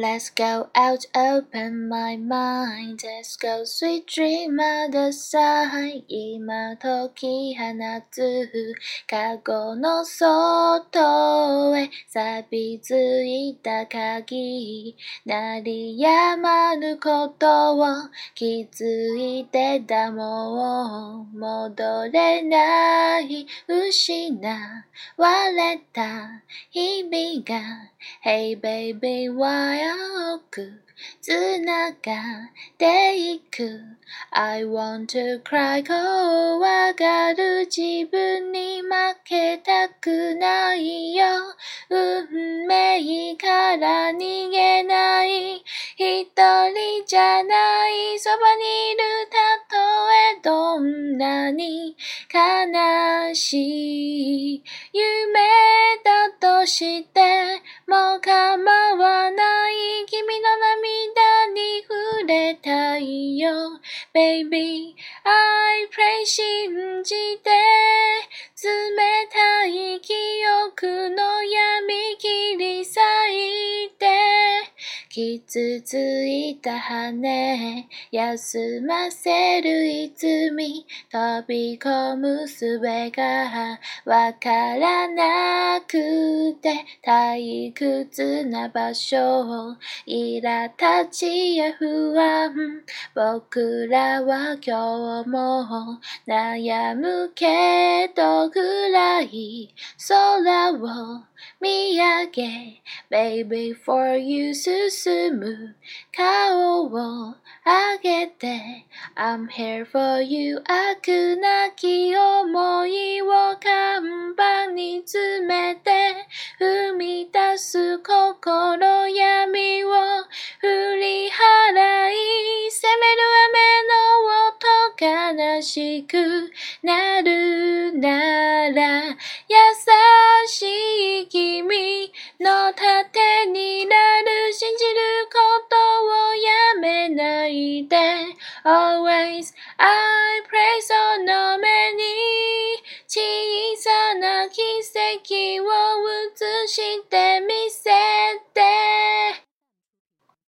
Let's go out, open my mind. Let's go, sweet dream of the side. 今解き放つ、カゴの外へ錆びついた鍵。鳴りやまぬことを気づいてたもう戻れない失われた日々が Hey baby why くつながっていく。I want to cry. 怖がる自分に負けたくないよ。運命から逃げない。一人じゃない。そばにいるたとえどんなに悲しい。夢だとしても構わ Baby I pray 信じて冷たい傷ついた羽。休ませる泉飛び込む術がわからなくて退屈な場所。苛立ちや不安。僕らは今日も悩むけど暗い。空を見上げ。Baby for you む顔を上げて I'm here for you 悪なき思いを看板に詰めて踏み出す心闇を振り払い責める雨の音悲しくなるなら優しい君の盾 Always I pray その目に小さな奇跡を映してみせて